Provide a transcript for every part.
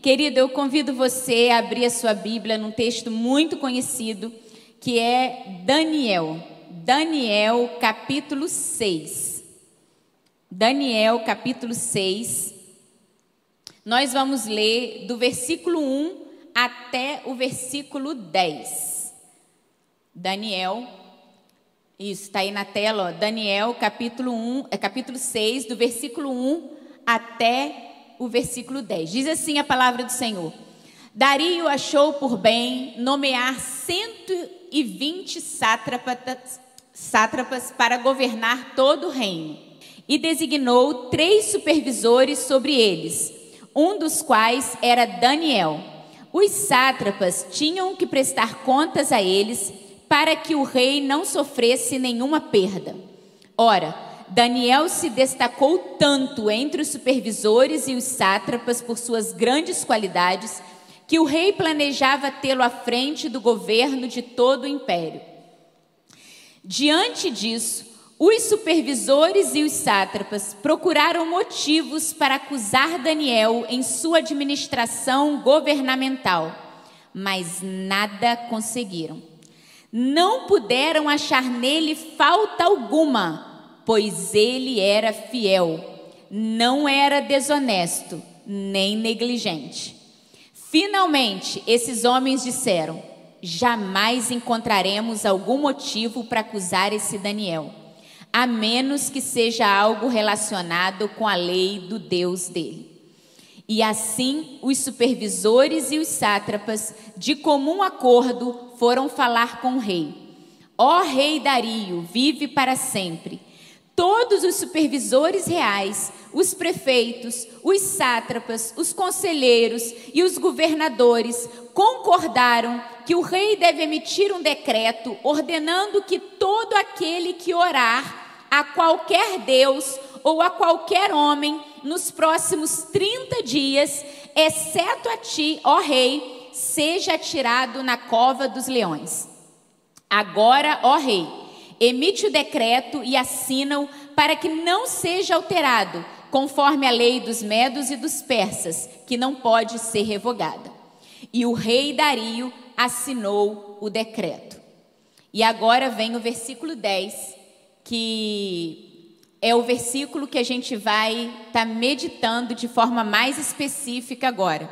Querido, eu convido você a abrir a sua Bíblia num texto muito conhecido, que é Daniel. Daniel, capítulo 6. Daniel, capítulo 6. Nós vamos ler do versículo 1 até o versículo 10. Daniel, isso, está aí na tela, ó, Daniel, capítulo 1, é capítulo 6, do versículo 1 até o versículo 10. Diz assim a palavra do Senhor: Dario achou por bem nomear 120 sátrapas, sátrapas para governar todo o reino, e designou três supervisores sobre eles, um dos quais era Daniel. Os sátrapas tinham que prestar contas a eles para que o rei não sofresse nenhuma perda. Ora, Daniel se destacou tanto entre os supervisores e os sátrapas por suas grandes qualidades que o rei planejava tê-lo à frente do governo de todo o império. Diante disso, os supervisores e os sátrapas procuraram motivos para acusar Daniel em sua administração governamental, mas nada conseguiram. Não puderam achar nele falta alguma, pois ele era fiel, não era desonesto, nem negligente. Finalmente, esses homens disseram: jamais encontraremos algum motivo para acusar esse Daniel, a menos que seja algo relacionado com a lei do Deus dele. E assim, os supervisores e os sátrapas, de comum acordo, foram falar com o rei. Ó rei Dario, vive para sempre. Todos os supervisores reais, os prefeitos, os sátrapas, os conselheiros e os governadores concordaram que o rei deve emitir um decreto ordenando que todo aquele que orar a qualquer Deus ou a qualquer homem nos próximos 30 dias, exceto a ti, ó rei, seja atirado na cova dos leões. Agora, ó rei, emite o decreto e assina-o para que não seja alterado, conforme a lei dos medos e dos persas, que não pode ser revogada. E o rei Dario assinou o decreto. E agora vem o versículo 10, que é o versículo que a gente vai estar tá meditando de forma mais específica agora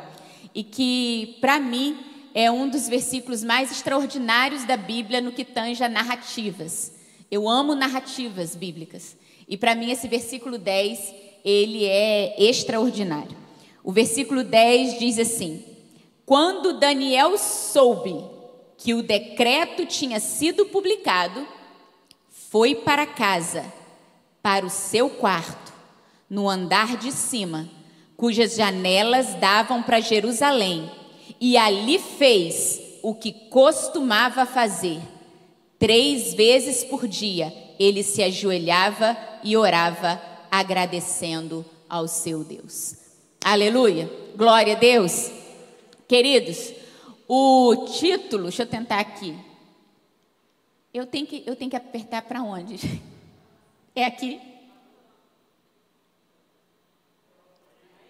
e que, para mim, é um dos versículos mais extraordinários da Bíblia no que tange a narrativas. Eu amo narrativas bíblicas. E para mim esse versículo 10, ele é extraordinário. O versículo 10 diz assim: Quando Daniel soube que o decreto tinha sido publicado, foi para casa, para o seu quarto, no andar de cima, cujas janelas davam para Jerusalém, e ali fez o que costumava fazer. Três vezes por dia ele se ajoelhava e orava, agradecendo ao seu Deus. Aleluia! Glória a Deus! Queridos, o título, deixa eu tentar aqui. Eu tenho que, eu tenho que apertar para onde? É aqui?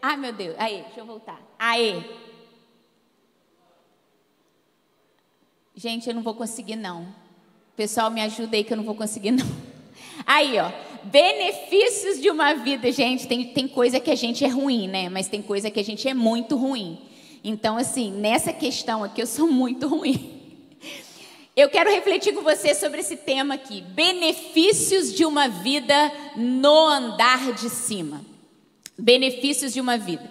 Ai, meu Deus. Aí, deixa eu voltar. Aí. Gente, eu não vou conseguir, não. Pessoal, me ajuda aí que eu não vou conseguir, não. Aí, ó. Benefícios de uma vida. Gente, tem, tem coisa que a gente é ruim, né? Mas tem coisa que a gente é muito ruim. Então, assim, nessa questão aqui, eu sou muito ruim. Eu quero refletir com você sobre esse tema aqui: benefícios de uma vida no andar de cima. Benefícios de uma vida.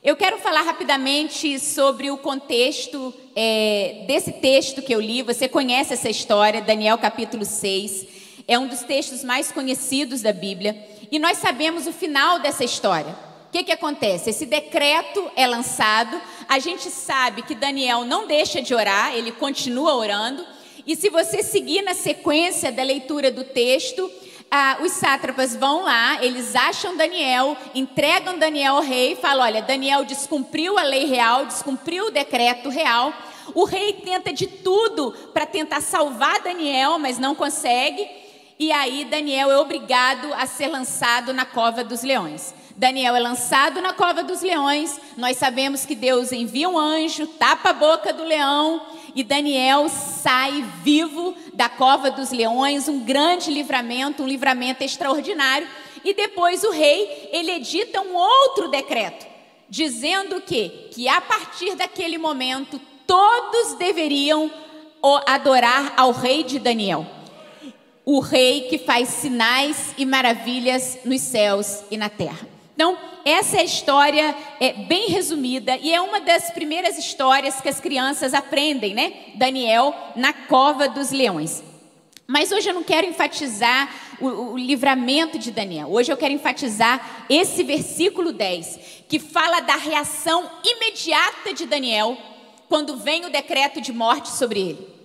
Eu quero falar rapidamente sobre o contexto é, desse texto que eu li. Você conhece essa história, Daniel capítulo 6. É um dos textos mais conhecidos da Bíblia. E nós sabemos o final dessa história. O que, que acontece? Esse decreto é lançado. A gente sabe que Daniel não deixa de orar, ele continua orando. E se você seguir na sequência da leitura do texto, ah, os sátrapas vão lá, eles acham Daniel, entregam Daniel ao rei, falam: olha, Daniel descumpriu a lei real, descumpriu o decreto real. O rei tenta de tudo para tentar salvar Daniel, mas não consegue. e aí Daniel é obrigado a ser lançado na cova dos leões. Daniel é lançado na cova dos leões. Nós sabemos que Deus envia um anjo, tapa a boca do leão e Daniel sai vivo da cova dos leões, um grande livramento, um livramento extraordinário. E depois o rei, ele edita um outro decreto, dizendo que que a partir daquele momento todos deveriam adorar ao rei de Daniel. O rei que faz sinais e maravilhas nos céus e na terra. Então, essa é a história é, bem resumida e é uma das primeiras histórias que as crianças aprendem, né? Daniel na cova dos leões. Mas hoje eu não quero enfatizar o, o, livramento de Daniel. Hoje eu quero enfatizar esse versículo 10, que fala da reação imediata de Daniel quando vem o decreto de morte sobre ele.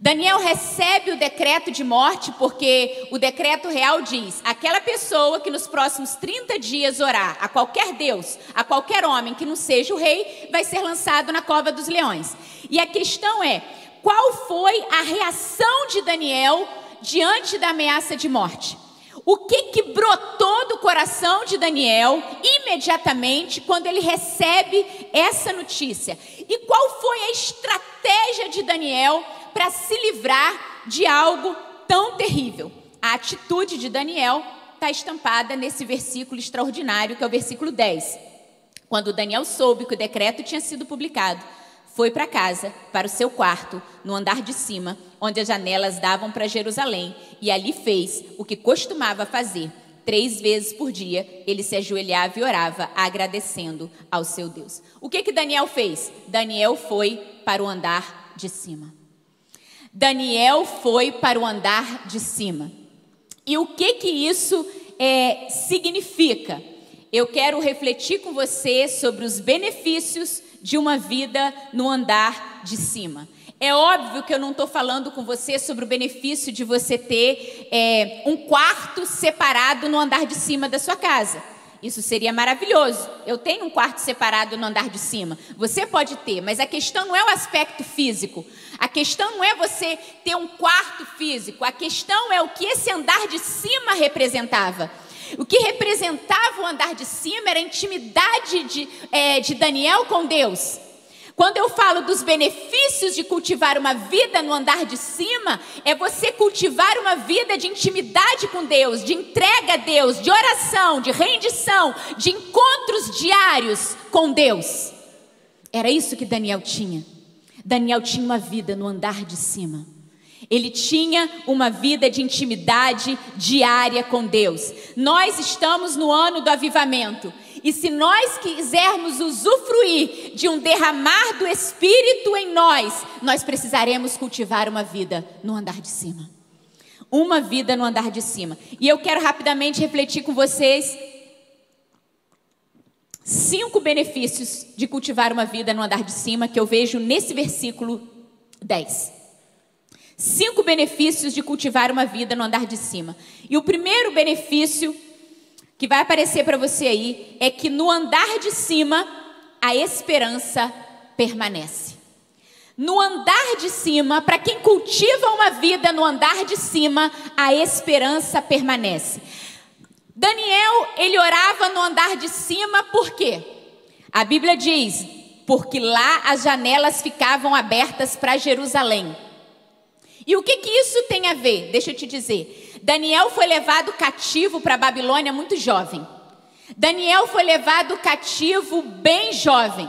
Daniel recebe o decreto de morte porque o decreto real diz: aquela pessoa que nos próximos 30 dias orar a qualquer Deus, a qualquer homem que não seja o rei, vai ser lançado na cova dos leões. E a questão é: qual foi a reação de Daniel diante da ameaça de morte? O que que brotou do coração de Daniel imediatamente quando ele recebe essa notícia? E qual foi a estratégia de Daniel para se livrar de algo tão terrível. A atitude de Daniel está estampada nesse versículo extraordinário, que é o versículo 10. Quando Daniel soube que o decreto tinha sido publicado, foi para casa, para o seu quarto, no andar de cima, onde as janelas davam para Jerusalém, e ali fez o que costumava fazer. Três vezes por dia ele se ajoelhava e orava, agradecendo ao seu Deus. O que que Daniel fez? Daniel foi para o andar de cima. Daniel foi para o andar de cima. E o que que isso é, significa? Eu quero refletir com você sobre os benefícios de uma vida no andar de cima. É óbvio que eu não estou falando com você sobre o benefício de você ter é, um quarto separado no andar de cima da sua casa. Isso seria maravilhoso. Eu tenho um quarto separado no andar de cima. Você pode ter, mas a questão não é o aspecto físico. A questão não é você ter um quarto físico. A questão é o que esse andar de cima representava. O que representava o andar de cima era a intimidade de, é, de Daniel com Deus. Quando eu falo dos benefícios de cultivar uma vida no andar de cima, é você cultivar uma vida de intimidade com Deus, de entrega a Deus, de oração, de rendição, de encontros diários com Deus. Era isso que Daniel tinha. Daniel tinha uma vida no andar de cima. Ele tinha uma vida de intimidade diária com Deus. Nós estamos no ano do avivamento. E se nós quisermos usufruir de um derramar do Espírito em nós, nós precisaremos cultivar uma vida no andar de cima. Uma vida no andar de cima. E eu quero rapidamente refletir com vocês cinco benefícios de cultivar uma vida no andar de cima que eu vejo nesse versículo 10. Cinco benefícios de cultivar uma vida no andar de cima. E o primeiro benefício que vai aparecer para você aí é que no andar de cima a esperança permanece. No andar de cima, para quem cultiva uma vida no andar de cima, a esperança permanece. Daniel, ele orava no andar de cima por quê? A Bíblia diz: porque lá as janelas ficavam abertas para Jerusalém. E o que, que isso tem a ver? Deixa eu te dizer. Daniel foi levado cativo para a Babilônia muito jovem. Daniel foi levado cativo bem jovem.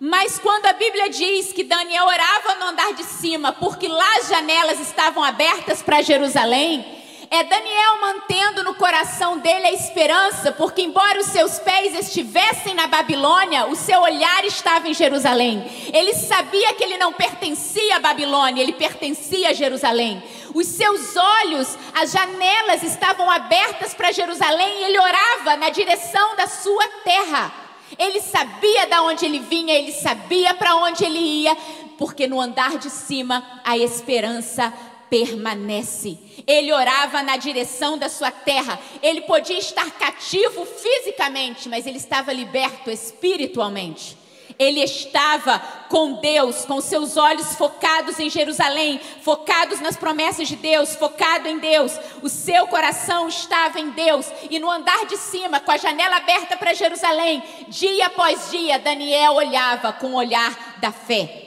Mas quando a Bíblia diz que Daniel orava no andar de cima, porque lá as janelas estavam abertas para Jerusalém, é Daniel mantendo no coração dele a esperança, porque embora os seus pés estivessem na Babilônia, o seu olhar estava em Jerusalém. Ele sabia que ele não pertencia à Babilônia, ele pertencia a Jerusalém. Os seus olhos, as janelas estavam abertas para Jerusalém e ele orava na direção da sua terra. Ele sabia de onde ele vinha, ele sabia para onde ele ia, porque no andar de cima a esperança permanece. Ele orava na direção da sua terra. Ele podia estar cativo fisicamente, mas ele estava liberto espiritualmente. Ele estava com Deus, com seus olhos focados em Jerusalém, focados nas promessas de Deus, focado em Deus. O seu coração estava em Deus. E no andar de cima, com a janela aberta para Jerusalém, dia após dia, Daniel olhava com o olhar da fé.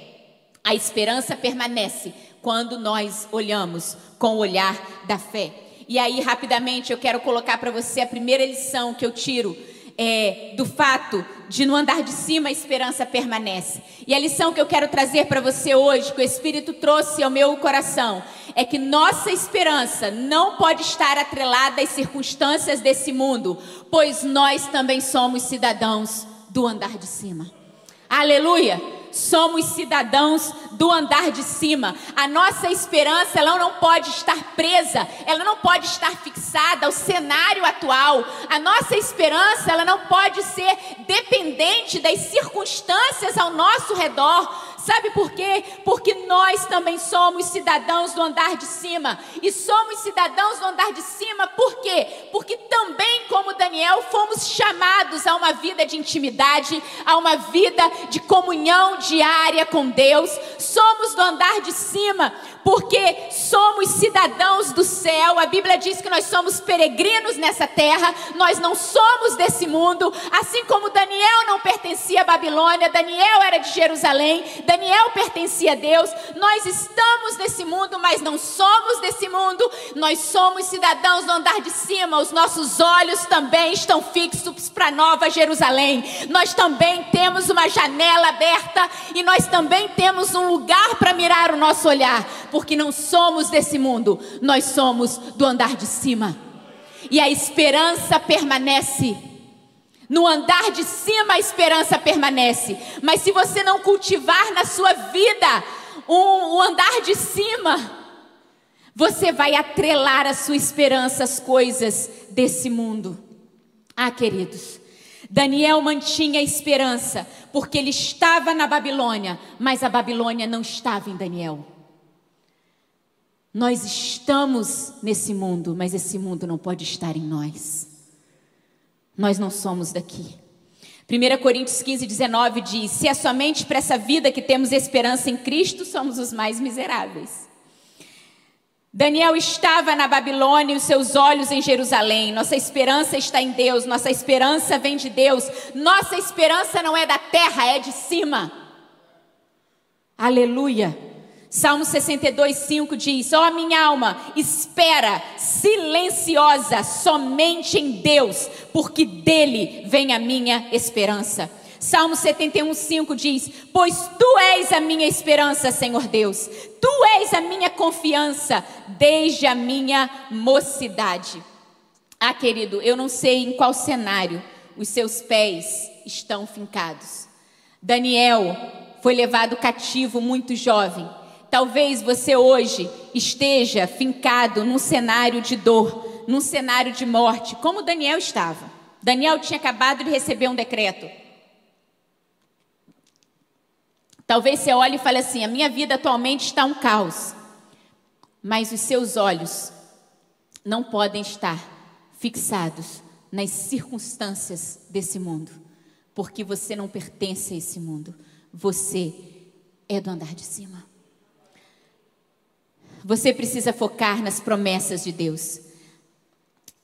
A esperança permanece quando nós olhamos com o olhar da fé. E aí, rapidamente, eu quero colocar para você a primeira lição que eu tiro é, do fato de no andar de cima a esperança permanece. E a lição que eu quero trazer para você hoje, que o Espírito trouxe ao meu coração, é que nossa esperança não pode estar atrelada às circunstâncias desse mundo, pois nós também somos cidadãos do andar de cima. Aleluia! Somos cidadãos do andar de cima. A nossa esperança, ela não pode estar presa, ela não pode estar fixada ao cenário atual. A nossa esperança, ela não pode ser dependente das circunstâncias ao nosso redor. Sabe por quê? Porque nós também somos cidadãos do andar de cima. E somos cidadãos do andar de cima por quê? Porque também, como Daniel, fomos chamados a uma vida de intimidade, a uma vida de comunhão diária com Deus. Somos do andar de cima porque somos cidadãos do céu. A Bíblia diz que nós somos peregrinos nessa terra, nós não somos desse mundo, assim como Daniel não pertencia à Babilônia, Daniel era de Jerusalém, Daniel pertencia a Deus. Nós estamos nesse mundo, mas não somos desse mundo. Nós somos cidadãos do andar de cima. Os nossos olhos também estão fixos para Nova Jerusalém. Nós também temos uma janela aberta e nós também temos um lugar para mirar o nosso olhar porque não somos desse mundo, nós somos do andar de cima. E a esperança permanece. No andar de cima a esperança permanece. Mas se você não cultivar na sua vida um, um andar de cima, você vai atrelar a sua esperança às coisas desse mundo. Ah, queridos, Daniel mantinha a esperança, porque ele estava na Babilônia, mas a Babilônia não estava em Daniel. Nós estamos nesse mundo, mas esse mundo não pode estar em nós. Nós não somos daqui. 1 Coríntios 15, 19 diz: Se é somente para essa vida que temos esperança em Cristo, somos os mais miseráveis. Daniel estava na Babilônia e os seus olhos em Jerusalém. Nossa esperança está em Deus, nossa esperança vem de Deus. Nossa esperança não é da terra, é de cima. Aleluia. Salmo 62, 5 diz: Ó oh, minha alma, espera silenciosa somente em Deus, porque dele vem a minha esperança. Salmo 71, 5 diz: Pois tu és a minha esperança, Senhor Deus, tu és a minha confiança desde a minha mocidade. Ah, querido, eu não sei em qual cenário os seus pés estão fincados. Daniel foi levado cativo muito jovem Talvez você hoje esteja fincado num cenário de dor, num cenário de morte, como Daniel estava. Daniel tinha acabado de receber um decreto. Talvez você olhe e fale assim: a minha vida atualmente está um caos. Mas os seus olhos não podem estar fixados nas circunstâncias desse mundo, porque você não pertence a esse mundo. Você é do andar de cima. Você precisa focar nas promessas de Deus.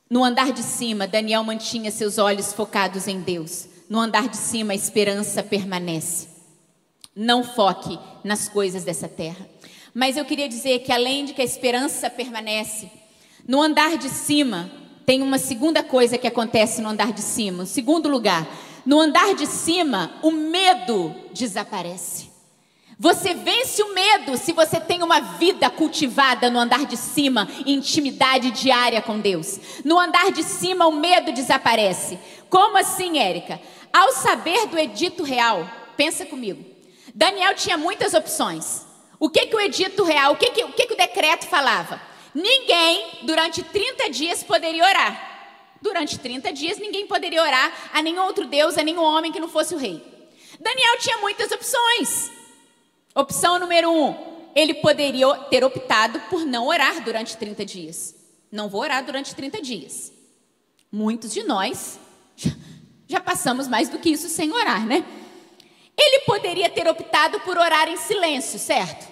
No andar de cima, Daniel mantinha seus olhos focados em Deus. No andar de cima, a esperança permanece. Não foque nas coisas dessa terra. Mas eu queria dizer que além de que a esperança permanece, no andar de cima tem uma segunda coisa que acontece no andar de cima. Segundo lugar, no andar de cima, o medo desaparece. Você vence o medo se você tem uma vida cultivada no andar de cima, intimidade diária com Deus. No andar de cima, o medo desaparece. Como assim, Érica? Ao saber do edito real, pensa comigo. Daniel tinha muitas opções. O que, que o edito real, o que, que, o que, que o decreto falava? Ninguém, durante 30 dias, poderia orar. Durante 30 dias, ninguém poderia orar a nenhum outro Deus, a nenhum homem que não fosse o rei. Daniel tinha muitas opções. Opção número um, ele poderia ter optado por não orar durante 30 dias. Não vou orar durante 30 dias. Muitos de nós já, passamos mais do que isso sem orar, né? Ele poderia ter optado por orar em silêncio, certo?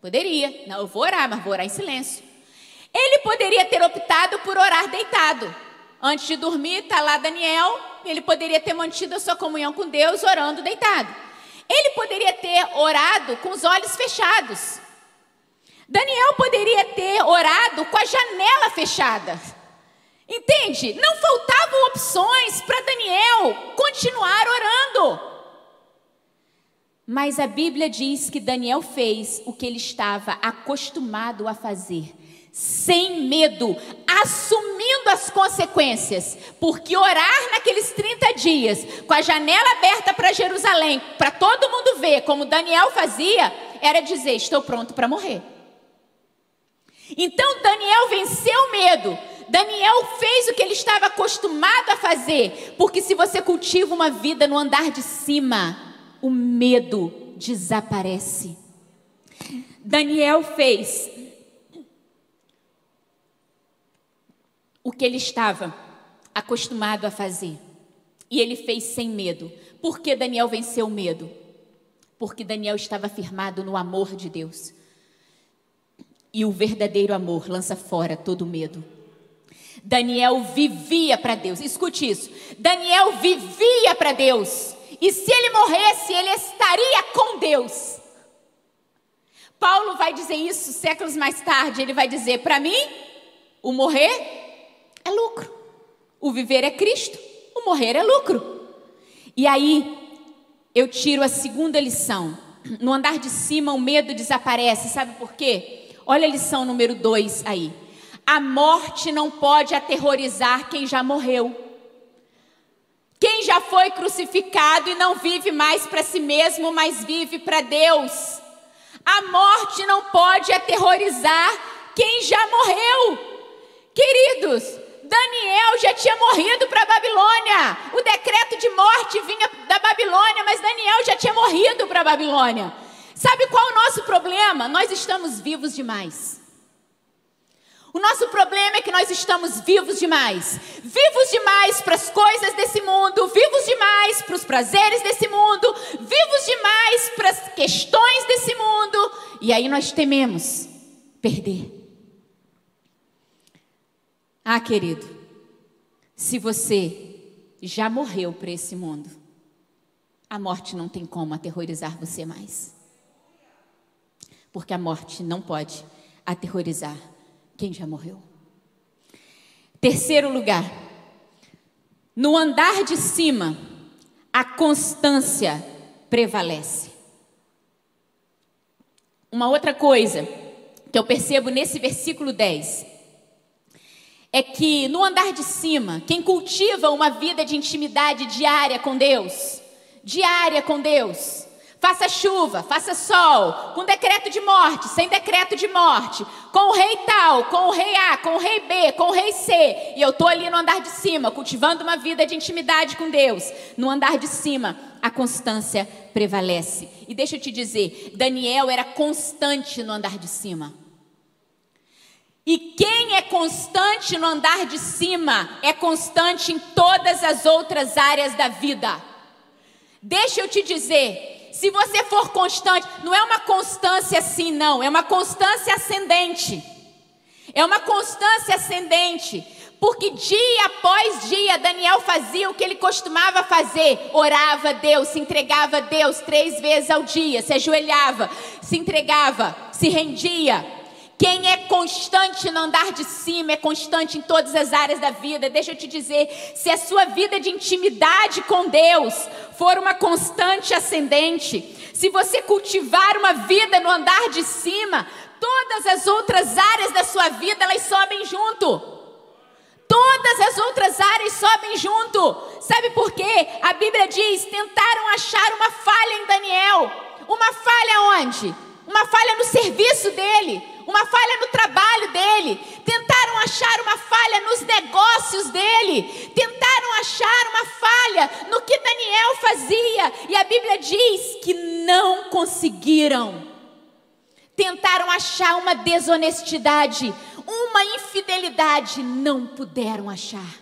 Poderia. Não, eu vou orar, mas vou orar em silêncio. Ele poderia ter optado por orar deitado. Antes de dormir, está lá Daniel, ele poderia ter mantido a sua comunhão com Deus orando deitado. Ele poderia ter orado com os olhos fechados. Daniel poderia ter orado com a janela fechada. Entende? Não faltavam opções para Daniel continuar orando. Mas a Bíblia diz que Daniel fez o que ele estava acostumado a fazer, sem medo, assumindo as consequências, porque orar naqueles 30 dias, com a janela aberta para Jerusalém, para todo mundo ver, como Daniel fazia, era dizer: Estou pronto para morrer. Então Daniel venceu o medo. Daniel fez o que ele estava acostumado a fazer, porque se você cultiva uma vida no andar de cima, o medo desaparece. Daniel fez o que ele estava acostumado a fazer. E ele fez sem medo. Por que Daniel venceu o medo? Porque Daniel estava firmado no amor de Deus. E o verdadeiro amor lança fora todo medo. Daniel vivia para Deus. Escute isso. Daniel vivia para Deus. E se ele morresse, ele estaria com Deus. Paulo vai dizer isso séculos mais tarde. Ele vai dizer: para mim, o morrer é lucro. O viver é Cristo. O morrer é lucro. E aí, eu tiro a segunda lição. No andar de cima, o medo desaparece. Sabe por quê? Olha a lição número dois aí. A morte não pode aterrorizar quem já morreu. Quem já foi crucificado e não vive mais para si mesmo, mas vive para Deus. A morte não pode aterrorizar quem já morreu. Queridos, Daniel já tinha morrido para a Babilônia. O decreto de morte vinha da Babilônia, mas Daniel já tinha morrido para a Babilônia. Sabe qual é o nosso problema? Nós estamos vivos demais. O nosso problema é que nós estamos vivos demais. Vivos demais para as coisas desse mundo, vivos demais para os prazeres desse mundo, vivos demais para as questões desse mundo. E aí nós tememos perder. Ah, querido, se você já morreu para esse mundo, a morte não tem como aterrorizar você mais. Porque a morte não pode aterrorizar quem já morreu. Terceiro lugar, no andar de cima, a constância prevalece. Uma outra coisa que eu percebo nesse versículo 10 é que no andar de cima, quem cultiva uma vida de intimidade diária com Deus, diária com Deus, Faça chuva, faça sol, com decreto de morte, sem decreto de morte, com o rei tal, com o rei A, com o rei B, com o rei C. E eu estou ali no andar de cima, cultivando uma vida de intimidade com Deus. No andar de cima, a constância prevalece. E deixa eu te dizer, Daniel era constante no andar de cima. E quem é constante no andar de cima é constante em todas as outras áreas da vida. Deixa eu te dizer, se você for constante, não é uma constância assim, não, é uma constância ascendente. É uma constância ascendente. Porque dia após dia Daniel fazia o que ele costumava fazer: orava a Deus, se entregava a Deus três vezes ao dia, se ajoelhava, se entregava, se rendia. Quem é constante no andar de cima é constante em todas as áreas da vida. Deixa eu te dizer, se a sua vida de intimidade com Deus for uma constante ascendente, se você cultivar uma vida no andar de cima, todas as outras áreas da sua vida elas sobem junto. Todas as outras áreas sobem junto. Sabe por quê? A Bíblia diz: tentaram achar uma falha em Daniel. Uma falha onde? Uma falha no serviço dele uma falha no trabalho dele, tentaram achar uma falha nos negócios dele, tentaram achar uma falha no que Daniel fazia, e a Bíblia diz que não conseguiram. Tentaram achar uma desonestidade, uma infidelidade, não puderam achar.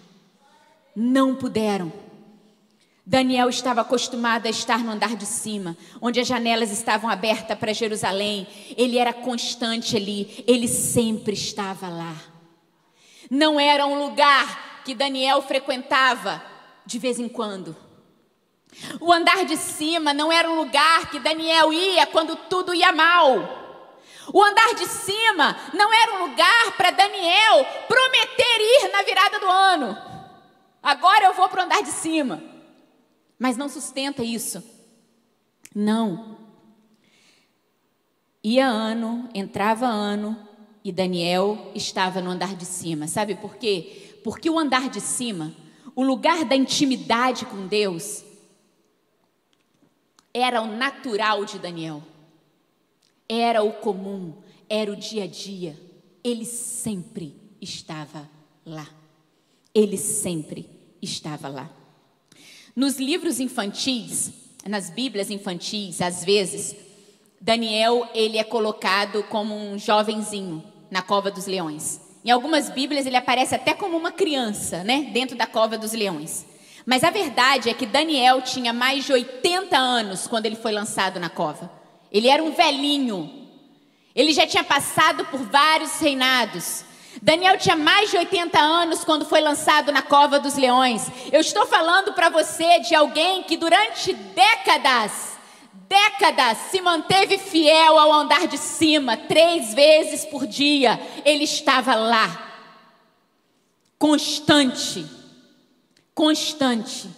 Não puderam. Daniel estava acostumado a estar no andar de cima, onde as janelas estavam abertas para Jerusalém. Ele era constante ali, ele sempre estava lá. Não era um lugar que Daniel frequentava de vez em quando. O andar de cima não era um lugar que Daniel ia quando tudo ia mal. O andar de cima não era um lugar para Daniel prometer ir na virada do ano. Agora eu vou para o andar de cima mas não sustenta isso. Não. Ia ano, entrava ano e Daniel estava no andar de cima. Sabe por quê? Porque o andar de cima, o lugar da intimidade com Deus, era o natural de Daniel. Era o comum, era o dia a dia. Ele sempre estava lá. Ele sempre estava lá. Nos livros infantis, nas Bíblias infantis, às vezes, Daniel ele é colocado como um jovenzinho na cova dos leões. Em algumas Bíblias ele aparece até como uma criança, né, dentro da cova dos leões. Mas a verdade é que Daniel tinha mais de 80 anos quando ele foi lançado na cova. Ele era um velhinho. Ele já tinha passado por vários reinados. Daniel tinha mais de 80 anos quando foi lançado na cova dos leões. Eu estou falando para você de alguém que durante décadas, décadas se manteve fiel ao andar de cima, três vezes por dia. Ele estava lá, constante, constante.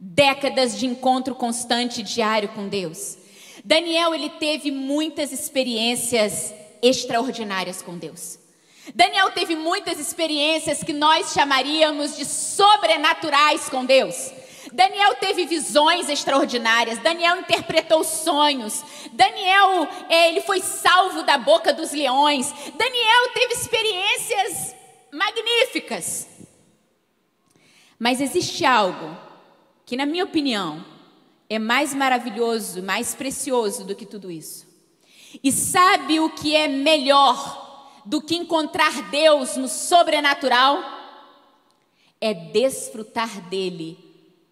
Décadas de encontro constante diário com Deus. Daniel ele teve muitas experiências extraordinárias com Deus. Daniel teve muitas experiências que nós chamaríamos de sobrenaturais com Deus. Daniel teve visões extraordinárias. Daniel interpretou sonhos. Daniel, é, ele foi salvo da boca dos leões. Daniel teve experiências magníficas. Mas existe algo que, na minha opinião, é mais maravilhoso, mais precioso do que tudo isso. E sabe o que é melhor do que encontrar Deus no sobrenatural é desfrutar dele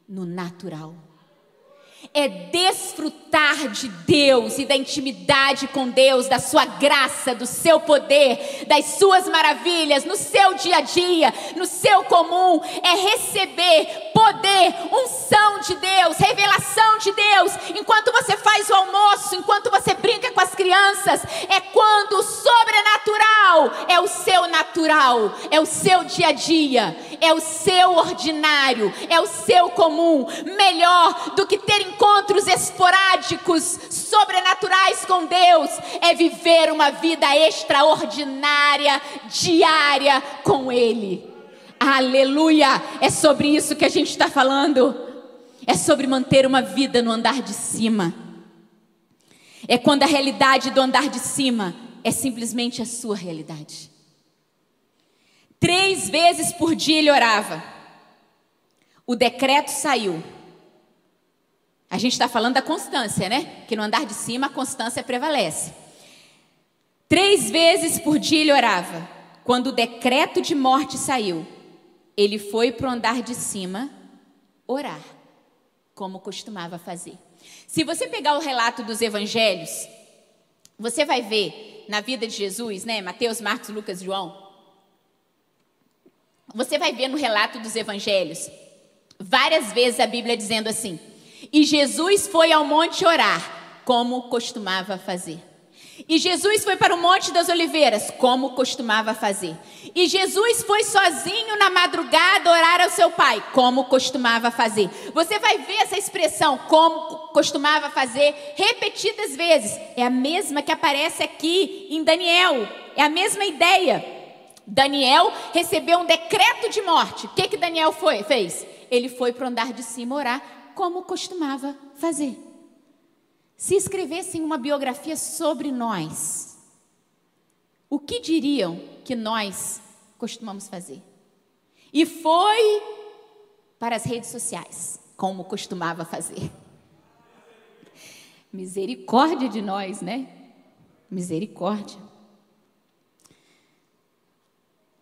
no natural é desfrutar de Deus e da intimidade com Deus, da sua graça, do seu poder, das suas maravilhas no seu dia a dia, no seu comum, é receber poder, unção de Deus, revelação de Deus, enquanto você faz o almoço, enquanto você brinca com as crianças, é quando o sobrenatural é o seu natural, é o seu dia a dia, é o seu ordinário, é o seu comum, melhor do que ter encontros esporádicos, sobrenaturais com Deus, é viver uma vida extraordinária, diária com Ele. Aleluia! É sobre isso que a gente está falando. É sobre manter uma vida no andar de cima. É quando a realidade do andar de cima é simplesmente a sua realidade. Três vezes por dia ele orava. O decreto saiu. A gente está falando da constância, né? Que no andar de cima a constância prevalece. Três vezes por dia ele orava. Quando o decreto de morte saiu, ele foi para o andar de cima orar, como costumava fazer. Se você pegar o relato dos evangelhos, você vai ver na vida de Jesus, né? Mateus, Marcos, Lucas, João. Você vai ver no relato dos evangelhos várias vezes a Bíblia dizendo assim: e Jesus foi ao monte orar, como costumava fazer. E Jesus foi para o Monte das Oliveiras, como costumava fazer. E Jesus foi sozinho na madrugada orar ao seu pai, como costumava fazer. Você vai ver essa expressão, como costumava fazer, repetidas vezes. É a mesma que aparece aqui em Daniel. É a mesma ideia. Daniel recebeu um decreto de morte. O que, que Daniel foi, fez? Ele foi para o andar de cima orar como costumava fazer. Se escrevessem uma biografia sobre nós, o que diriam que nós costumamos fazer? E foi para as redes sociais, como costumava fazer. Misericórdia de nós, né? Misericórdia.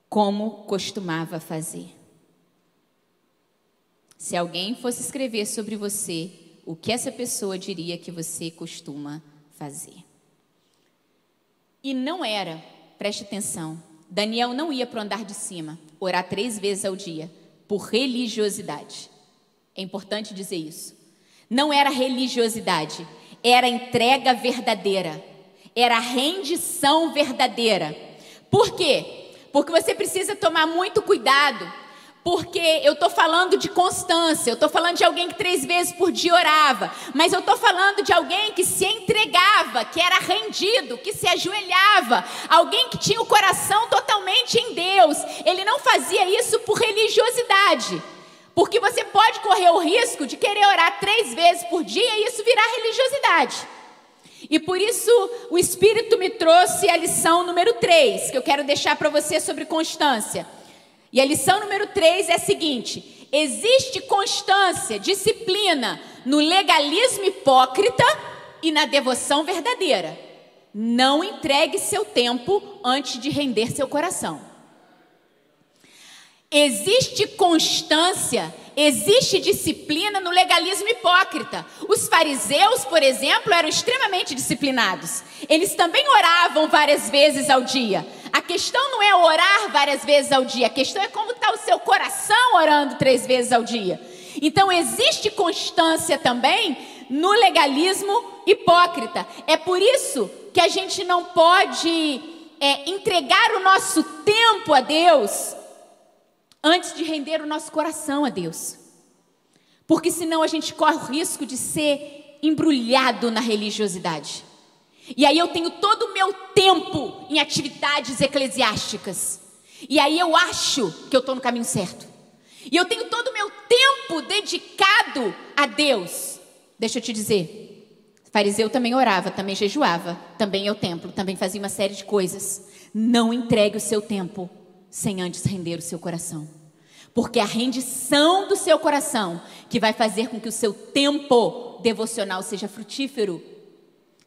Como costumava fazer. Se alguém fosse escrever sobre você, o que essa pessoa diria que você costuma fazer? E não era, preste atenção, Daniel não ia para o andar de cima, orar três vezes ao dia, por religiosidade. É importante dizer isso. Não era religiosidade, era entrega verdadeira, era rendição verdadeira. Por quê? Porque você precisa tomar muito cuidado porque eu estou falando de constância, eu estou falando de alguém que três vezes por dia orava, mas eu estou falando de alguém que se entregava, que era rendido, que se ajoelhava, alguém que tinha o coração totalmente em Deus. Ele não fazia isso por religiosidade, porque você pode correr o risco de querer orar três vezes por dia e isso virar religiosidade. E por isso o Espírito me trouxe a lição número 3, que eu quero deixar para você sobre constância. E a lição número 3 é a seguinte: existe constância, disciplina no legalismo hipócrita e na devoção verdadeira. Não entregue seu tempo antes de render seu coração. Existe constância, existe disciplina no legalismo hipócrita. Os fariseus, por exemplo, eram extremamente disciplinados. Eles também oravam várias vezes ao dia, a questão não é orar várias vezes ao dia, a questão é como está o seu coração orando três vezes ao dia. Então, existe constância também no legalismo hipócrita. É por isso que a gente não pode é, entregar o nosso tempo a Deus antes de render o nosso coração a Deus. Porque senão a gente corre o risco de ser embrulhado na religiosidade. E aí eu tenho todo o meu tempo em atividades eclesiásticas. E aí eu acho que eu estou no caminho certo. E eu tenho todo o meu tempo dedicado a Deus. Deixa eu te dizer, fariseu também orava, também jejuava, também ia ao templo, também fazia uma série de coisas. Não entregue o seu tempo sem antes render o seu coração. Porque a rendição do seu coração que vai fazer com que o seu tempo devocional seja frutífero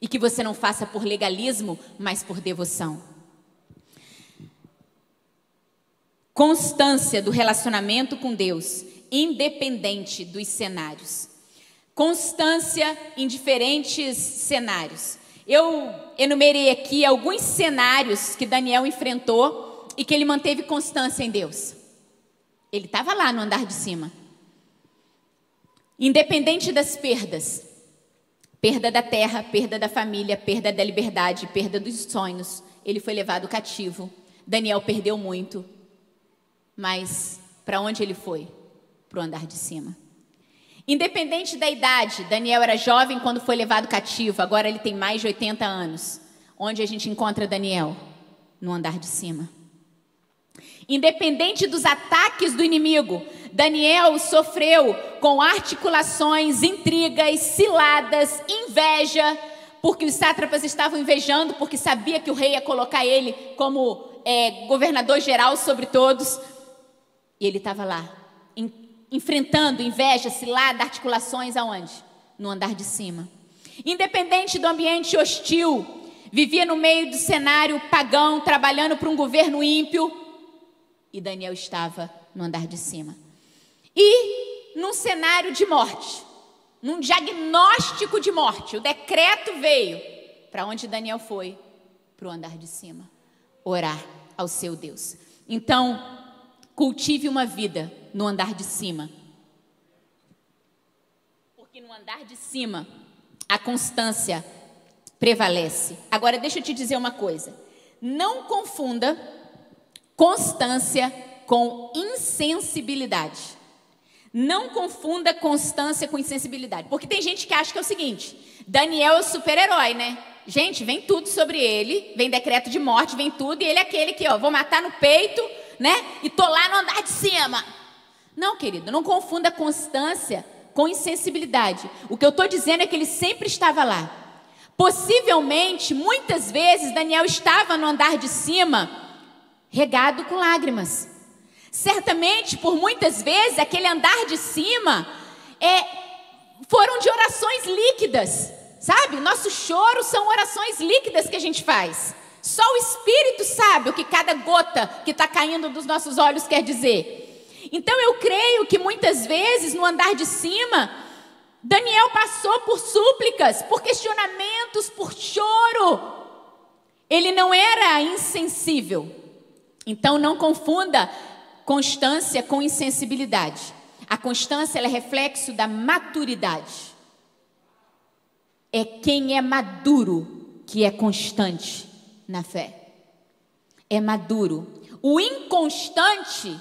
e que você não faça por legalismo, mas por devoção. Constância do relacionamento com Deus, independente dos cenários. Constância em diferentes cenários. Eu enumerei aqui alguns cenários que Daniel enfrentou e que ele manteve constância em Deus. Ele estava lá no andar de cima. Independente das perdas, Perda da terra, perda da família, perda da liberdade, perda dos sonhos. Ele foi levado cativo. Daniel perdeu muito. Mas para onde ele foi? Para o andar de cima. Independente da idade, Daniel era jovem quando foi levado cativo, agora ele tem mais de 80 anos. Onde a gente encontra Daniel? No andar de cima. Independente dos ataques do inimigo, Daniel sofreu com articulações, intrigas, ciladas, inveja, porque os sátrapas estavam invejando, porque sabia que o rei ia colocar ele como é, governador geral sobre todos. E ele estava lá, em, enfrentando inveja, cilada, articulações aonde? No andar de cima. Independente do ambiente hostil, vivia no meio do cenário pagão, trabalhando para um governo ímpio, e Daniel estava no andar de cima. E num cenário de morte, num diagnóstico de morte, o decreto veio. Para onde Daniel foi? Para o andar de cima. Orar ao seu Deus. Então, cultive uma vida no andar de cima. Porque no andar de cima, a constância prevalece. Agora, deixa eu te dizer uma coisa. Não confunda constância com insensibilidade. Não confunda constância com insensibilidade. Porque tem gente que acha que é o seguinte: Daniel é o super-herói, né? Gente, vem tudo sobre ele, vem decreto de morte, vem tudo, e ele é aquele que, ó, vou matar no peito, né? E tô lá no andar de cima. Não, querido, não confunda constância com insensibilidade. O que eu estou dizendo é que ele sempre estava lá. Possivelmente, muitas vezes, Daniel estava no andar de cima, regado com lágrimas. Certamente, por muitas vezes, aquele andar de cima é, foram de orações líquidas, sabe? Nosso choro são orações líquidas que a gente faz. Só o Espírito sabe o que cada gota que está caindo dos nossos olhos quer dizer. Então eu creio que muitas vezes no andar de cima, Daniel passou por súplicas, por questionamentos, por choro. Ele não era insensível. Então não confunda constância com insensibilidade. A constância é reflexo da maturidade. É quem é maduro que é constante na fé. É maduro. O inconstante,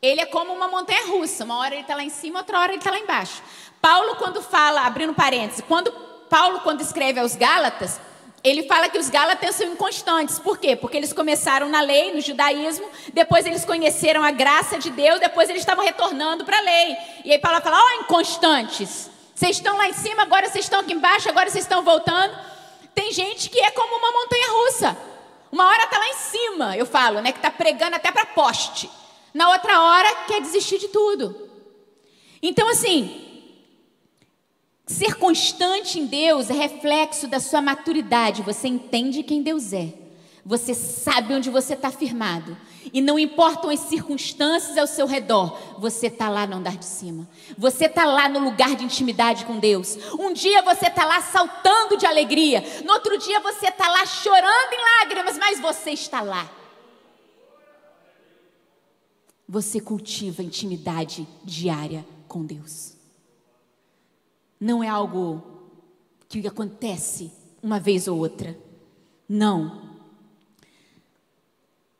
ele é como uma montanha russa. Uma hora ele está lá em cima, outra hora ele está lá embaixo. Paulo, quando fala, abrindo parênteses, quando Paulo, quando escreve aos Gálatas, ele fala que os Gálatas são inconstantes. Por quê? Porque eles começaram na lei, no judaísmo, depois eles conheceram a graça de Deus, depois eles estavam retornando para a lei. E aí Paulo fala: ó, oh, inconstantes. Vocês estão lá em cima, agora vocês estão aqui embaixo, agora vocês estão voltando. Tem gente que é como uma montanha russa. Uma hora está lá em cima, eu falo, né? Que está pregando até para poste. Na outra hora quer desistir de tudo. Então, assim, ser constante em Deus é reflexo da sua maturidade. Você entende quem Deus é. Você sabe onde você está firmado. E não importam as circunstâncias ao seu redor, você está lá no andar de cima. Você está lá no lugar de intimidade com Deus. Um dia você está lá saltando de alegria. No outro dia você está lá chorando em lágrimas, mas você está lá. Você cultiva intimidade diária com Deus. Não é algo que acontece uma vez ou outra. Não.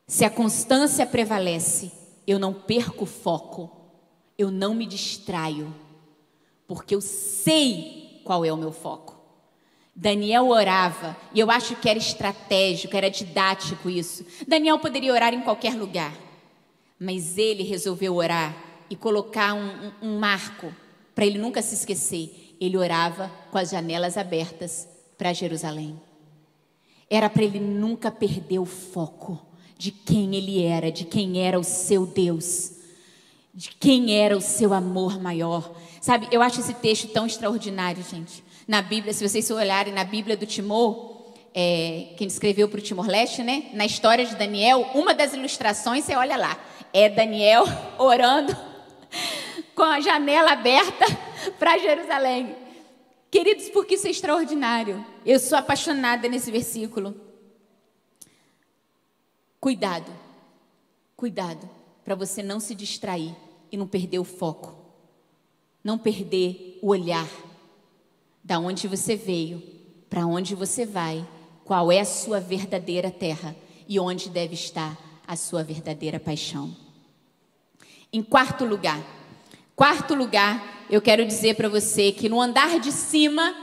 Se a constância prevalece, eu não perco o foco, eu não me distraio, porque eu sei qual é o meu foco. Daniel orava, e eu acho que era estratégico, era didático isso. Daniel poderia orar em qualquer lugar, mas ele resolveu orar e colocar um, um, um marco para ele nunca se esquecer. Ele orava com as janelas abertas para Jerusalém. Era para ele nunca perder o foco de quem ele era, de quem era o seu Deus, de quem era o seu amor maior. Sabe, eu acho esse texto tão extraordinário, gente. Na Bíblia, se vocês olharem na Bíblia do Timor, é, quem escreveu para o Timor-Leste, né? Na história de Daniel, uma das ilustrações, você olha lá, é Daniel orando com a janela aberta para Jerusalém. Queridos, porque isso é extraordinário. Eu sou apaixonada nesse versículo. Cuidado, cuidado, para você não se distrair e não perder o foco, não perder o olhar da onde você veio, para onde você vai, qual é a sua verdadeira terra e onde deve estar a sua verdadeira paixão. Em quarto lugar, quarto lugar, eu quero dizer para você que no andar de cima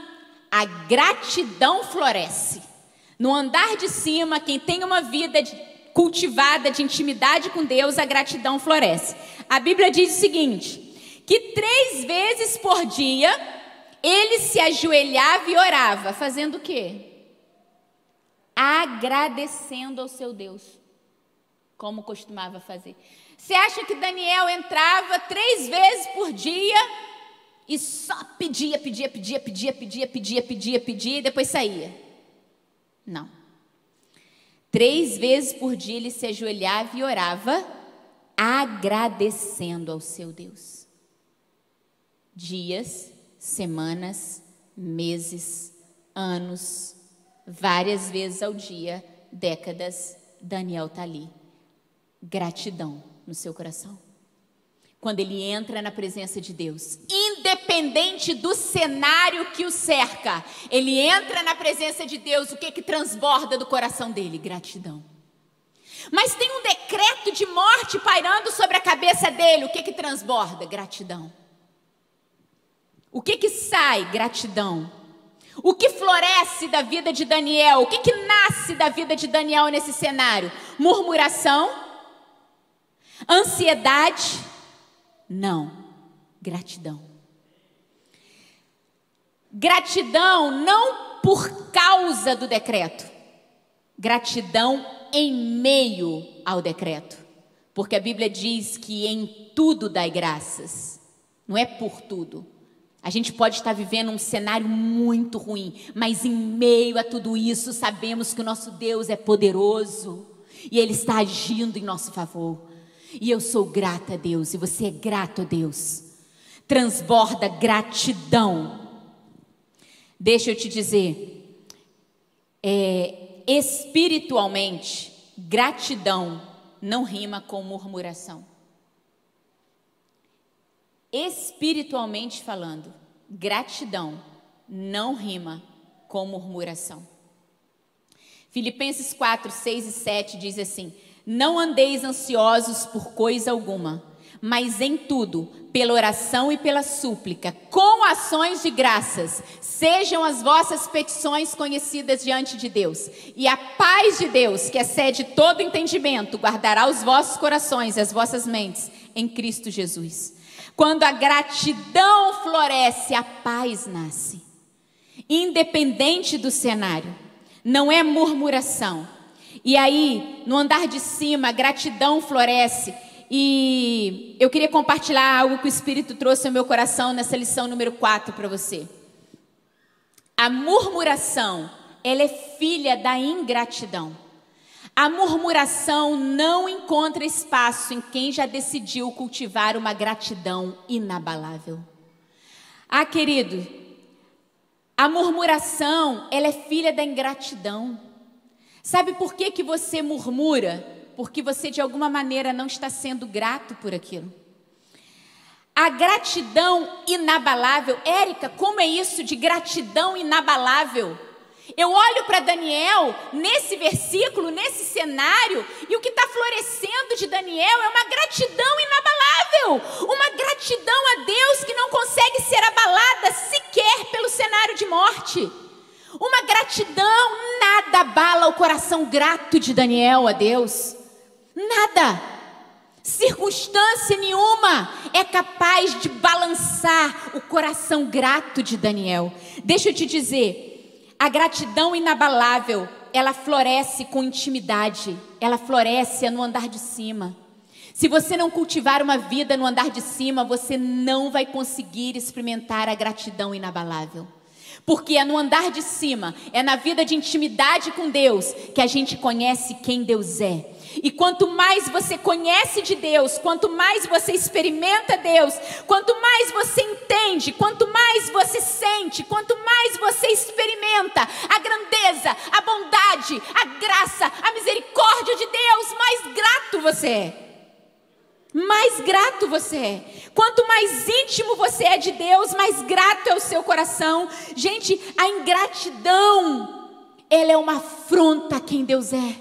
a gratidão floresce. No andar de cima, quem tem uma vida de cultivada de intimidade com Deus, a gratidão floresce. A Bíblia diz o seguinte: que três vezes por dia ele se ajoelhava e orava, fazendo o quê? Agradecendo ao seu Deus, como costumava fazer. Você acha que Daniel entrava três vezes por dia e só pedia, pedia, pedia, pedia, pedia, pedia, pedia, pedia e depois saía? Não. Três vezes por dia ele se ajoelhava e orava, agradecendo ao seu Deus. Dias, semanas, meses, anos, várias vezes ao dia, décadas, Daniel está ali. Gratidão no seu coração quando ele entra na presença de Deus, independente do cenário que o cerca, ele entra na presença de Deus, o que que transborda do coração dele? Gratidão. Mas tem um decreto de morte pairando sobre a cabeça dele, o que que transborda? Gratidão. O que que sai? Gratidão. O que floresce da vida de Daniel? O que que nasce da vida de Daniel nesse cenário? Murmuração, ansiedade, não, gratidão. Gratidão não por causa do decreto, gratidão em meio ao decreto. Porque a Bíblia diz que em tudo dai graças, não é por tudo. A gente pode estar vivendo um cenário muito ruim, mas em meio a tudo isso, sabemos que o nosso Deus é poderoso e Ele está agindo em nosso favor. E eu sou grata a Deus, e você é grato a Deus. Transborda gratidão. Deixa eu te dizer, é, espiritualmente, gratidão não rima com murmuração. Espiritualmente falando, gratidão não rima com murmuração. Filipenses 4, 6 e 7 diz assim: Não andeis ansiosos por coisa alguma, mas em tudo, pela oração e pela súplica, com ações de graças, sejam as vossas petições conhecidas diante de Deus. E a paz de Deus, que excede todo entendimento, guardará os vossos corações e as vossas mentes em Cristo Jesus. Quando a gratidão floresce, a paz nasce. Independente do cenário, não é murmuração. E aí, no andar de cima, a gratidão floresce. E eu queria compartilhar algo que o Espírito trouxe ao meu coração nessa lição número 4 para você. A murmuração, ela é filha da ingratidão. A murmuração não encontra espaço em quem já decidiu cultivar uma gratidão inabalável. Ah, querido, a murmuração, ela é filha da ingratidão. Sabe por que, que você murmura? Porque você de alguma maneira não está sendo grato por aquilo. A gratidão inabalável, Érica, como é isso de gratidão inabalável? Eu olho para Daniel nesse versículo, nesse cenário, e o que está florescendo de Daniel é uma gratidão inabalável, uma gratidão a Deus que não consegue ser abalada sequer pelo cenário de morte. Uma gratidão, nada abala o coração grato de Daniel a Deus. Nada. Circunstância nenhuma é capaz de balançar o coração grato de Daniel. Deixa eu te dizer, a gratidão inabalável, ela floresce com intimidade, ela floresce no andar de cima. Se você não cultivar uma vida no andar de cima, você não vai conseguir experimentar a gratidão inabalável. Porque é no andar de cima, é na vida de intimidade com Deus, que a gente conhece quem Deus é. E quanto mais você conhece de Deus, quanto mais você experimenta Deus, quanto mais você entende, quanto mais você sente, quanto mais você experimenta a grandeza, a bondade, a graça, a misericórdia de Deus, mais grato você é. Mais grato você é. Quanto mais íntimo você é de Deus, mais grato é o seu coração. Gente, a ingratidão, ela é uma afronta a quem Deus é.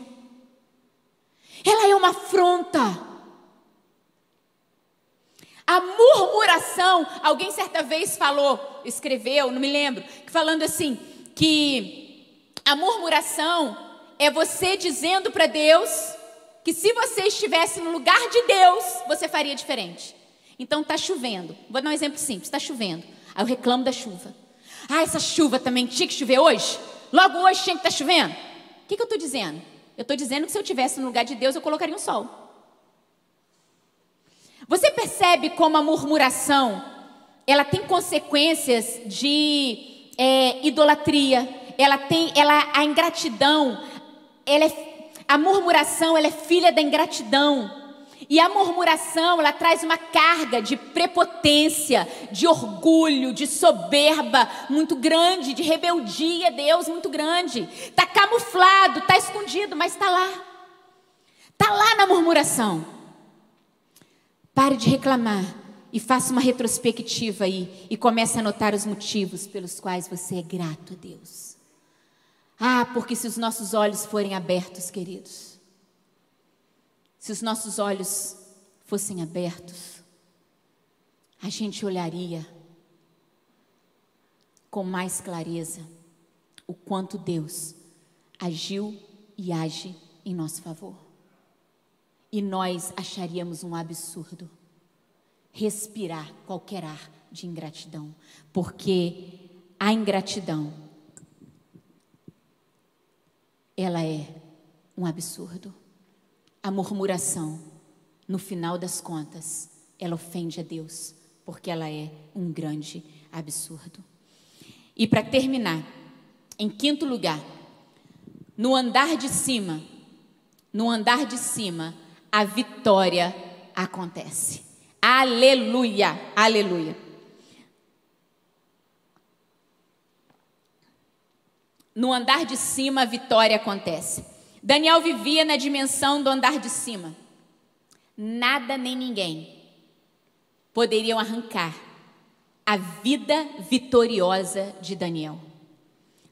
Ela é uma afronta. A murmuração, alguém certa vez falou, escreveu, não me lembro, falando assim, que a murmuração é você dizendo para Deus que se você estivesse no lugar de Deus, você faria diferente. Então está chovendo. Vou dar um exemplo simples, está chovendo. Aí eu reclamo da chuva. Ah, essa chuva também tinha que chover hoje? Logo hoje tinha que estar tá chovendo? O que, que eu estou dizendo? Eu estou dizendo que se eu tivesse no lugar de Deus, eu colocaria um sol. Você percebe como a murmuração ela tem consequências de é, idolatria, ela tem, ela, a ingratidão, ela é, a murmuração, ela é filha da ingratidão. E a murmuração, ela traz uma carga de prepotência, de orgulho, de soberba muito grande, de rebeldia a Deus muito grande. Está camuflado, está escondido, mas está lá. Está lá na murmuração. Pare de reclamar e faça uma retrospectiva aí e comece a anotar os motivos pelos quais você é grato a Deus. Ah, porque se os nossos olhos forem abertos, queridos, se os nossos olhos fossem abertos, a gente olharia com mais clareza o quanto Deus agiu e age em nosso favor. E nós acharíamos um absurdo respirar qualquer ar de ingratidão, porque a ingratidão ela é um absurdo. A murmuração, no final das contas, ela ofende a Deus, porque ela é um grande absurdo. E para terminar, em quinto lugar, no andar de cima, no andar de cima, a vitória acontece. Aleluia, aleluia. No andar de cima, a vitória acontece. Daniel vivia na dimensão do andar de cima. Nada nem ninguém poderiam arrancar a vida vitoriosa de Daniel.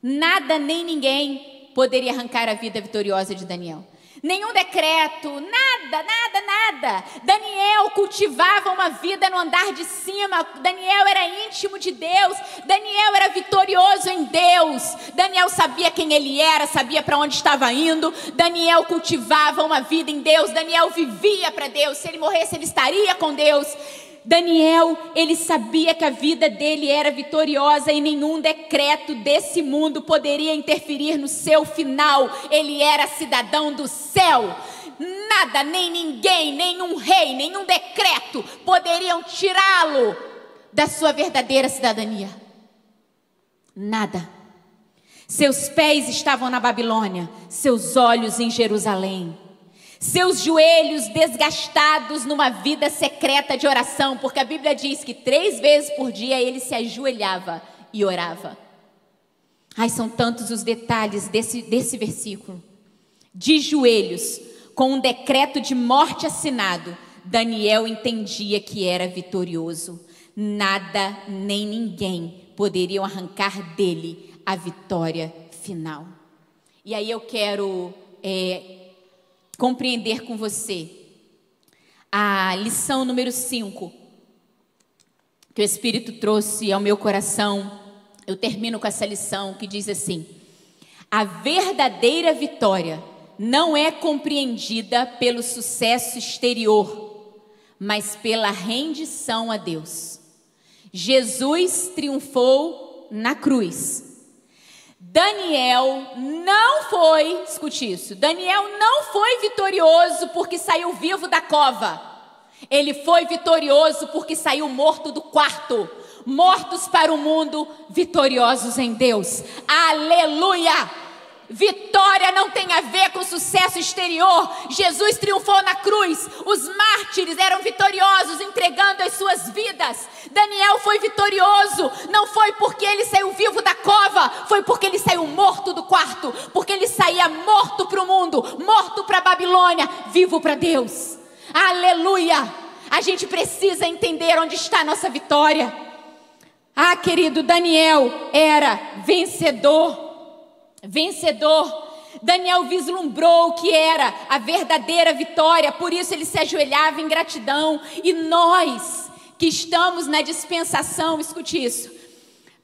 Nada nem ninguém poderia arrancar a vida vitoriosa de Daniel. Nenhum decreto, nada, nada, nada. Daniel cultivava uma vida no andar de cima. Daniel era íntimo de Deus. Daniel era vitorioso em Deus. Daniel sabia quem ele era, sabia para onde estava indo. Daniel cultivava uma vida em Deus. Daniel vivia para Deus. Se ele morresse, ele estaria com Deus. Daniel, ele sabia que a vida dele era vitoriosa e nenhum decreto desse mundo poderia interferir no seu final. Ele era cidadão do céu. Nada, nem ninguém, nenhum rei, nenhum decreto poderiam tirá-lo da sua verdadeira cidadania. Nada. Seus pés estavam na Babilônia, seus olhos em Jerusalém seus joelhos desgastados numa vida secreta de oração, porque a Bíblia diz que três vezes por dia ele se ajoelhava e orava. Ai, são tantos os detalhes desse, desse versículo. De joelhos, com um decreto de morte assinado, Daniel entendia que era vitorioso. Nada nem ninguém poderiam arrancar dele a vitória final. E aí eu quero é, compreender com você a lição número 5 que o Espírito trouxe ao meu coração. Eu termino com essa lição que diz assim: a verdadeira vitória não é compreendida pelo sucesso exterior, mas pela rendição a Deus. Jesus triunfou na cruz Daniel não foi, escute isso, Daniel não foi vitorioso porque saiu vivo da cova. Ele foi vitorioso porque saiu morto do quarto. Mortos para o mundo, vitoriosos em Deus. Aleluia! Vitória não tem a ver com sucesso exterior. Jesus triunfou na cruz. Os mártires eram vitoriosos, entregando as suas vidas. Daniel foi vitorioso. Não foi porque ele saiu vivo da cova, foi porque ele saiu morto do quarto. Porque ele saía morto para o mundo, morto para a Babilônia, vivo para Deus. Aleluia! A gente precisa entender onde está a nossa vitória. Ah, querido, Daniel era vencedor vencedor. Daniel vislumbrou o que era a verdadeira vitória, por isso ele se ajoelhava em gratidão. E nós que estamos na dispensação, escute isso,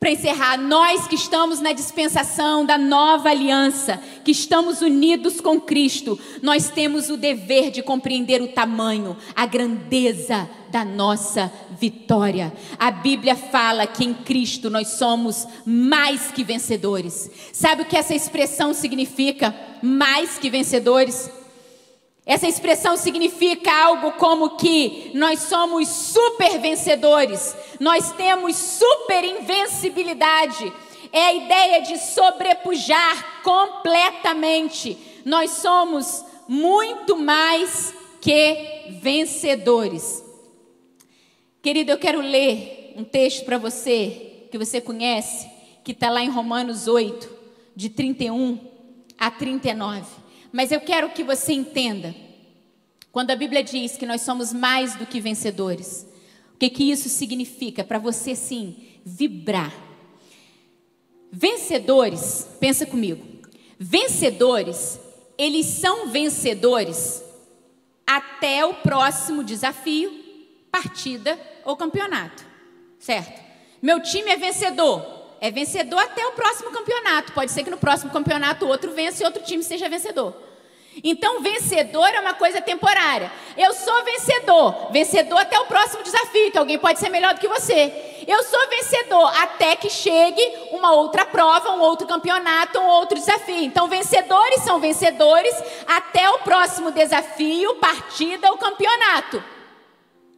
para encerrar, nós que estamos na dispensação da nova aliança, que estamos unidos com Cristo, nós temos o dever de compreender o tamanho, a grandeza da nossa vitória. A Bíblia fala que em Cristo nós somos mais que vencedores. Sabe o que essa expressão significa? Mais que vencedores. Essa expressão significa algo como que nós somos super vencedores, nós temos super invencibilidade. É a ideia de sobrepujar completamente. Nós somos muito mais que vencedores. Querido, eu quero ler um texto para você que você conhece, que está lá em Romanos 8, de 31 a 39. Mas eu quero que você entenda, quando a Bíblia diz que nós somos mais do que vencedores, o que, que isso significa para você sim vibrar. Vencedores, pensa comigo, vencedores, eles são vencedores até o próximo desafio, partida ou campeonato, certo? Meu time é vencedor, é vencedor até o próximo campeonato. Pode ser que no próximo campeonato outro vença e outro time seja vencedor. Então, vencedor é uma coisa temporária. Eu sou vencedor, vencedor até o próximo desafio, que alguém pode ser melhor do que você. Eu sou vencedor até que chegue uma outra prova, um outro campeonato, um outro desafio. Então, vencedores são vencedores até o próximo desafio, partida ou campeonato.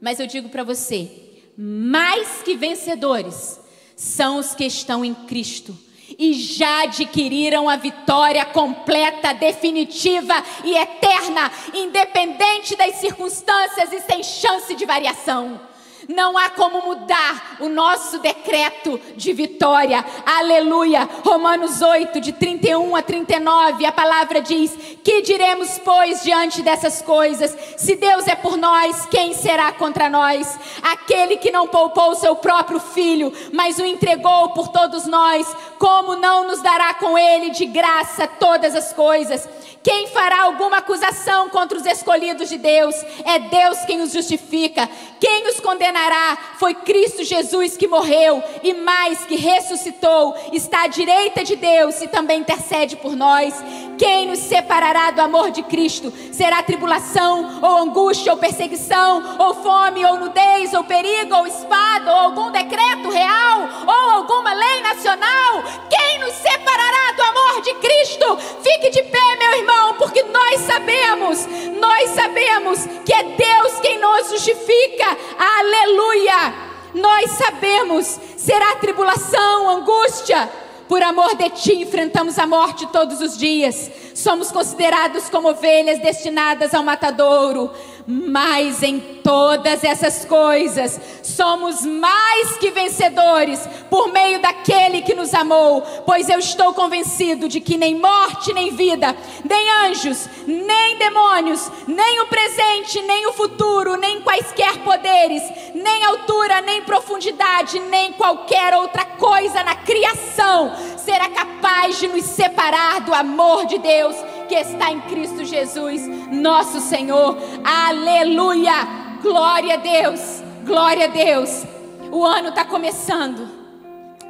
Mas eu digo para você, mais que vencedores, são os que estão em Cristo. e já adquiriram a vitória completa, definitiva e eterna, independente das circunstâncias e sem chance de variação. Não há como mudar o nosso decreto de vitória. Aleluia. Romanos 8, de 31 a 39, a palavra diz: Que diremos, pois, diante dessas coisas? Se Deus é por nós, quem será contra nós? Aquele que não poupou seu próprio filho, mas o entregou por todos nós, como não nos dará com ele de graça todas as coisas? Quem fará alguma acusação contra os escolhidos de Deus? É Deus quem os justifica. Quem os condenará? Foi Cristo Jesus que morreu e mais que ressuscitou, está à direita de Deus e também intercede por nós. Quem nos separará do amor de Cristo? Será tribulação, ou angústia, ou perseguição, ou fome, ou nudez, ou perigo, ou espada, ou algum decreto real, ou alguma lei nacional? Quem nos separará do amor de Cristo? Fique de pé, meu irmão porque nós sabemos, nós sabemos que é Deus quem nos justifica. Aleluia! Nós sabemos, será tribulação, angústia. Por amor de ti, enfrentamos a morte todos os dias. Somos considerados como ovelhas destinadas ao matadouro. Mas em todas essas coisas somos mais que vencedores por meio daquele que nos amou, pois eu estou convencido de que nem morte, nem vida, nem anjos, nem demônios, nem o presente, nem o futuro, nem quaisquer poderes, nem altura, nem profundidade, nem qualquer outra coisa na criação será capaz de nos separar do amor de Deus que está em Cristo Jesus, nosso Senhor. Aleluia! Glória a Deus, glória a Deus. O ano está começando,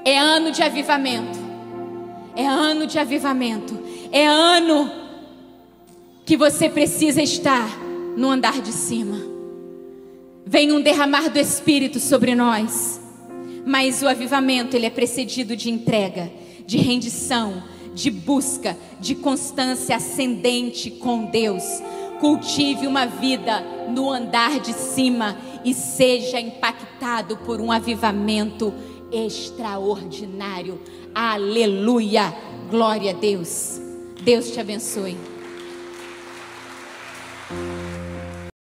é ano de avivamento, é ano de avivamento, é ano que você precisa estar no andar de cima. Vem um derramar do Espírito sobre nós, mas o avivamento ele é precedido de entrega, de rendição, de busca, de constância ascendente com Deus. Cultive uma vida no andar de cima e seja impactado por um avivamento extraordinário. Aleluia! Glória a Deus. Deus te abençoe.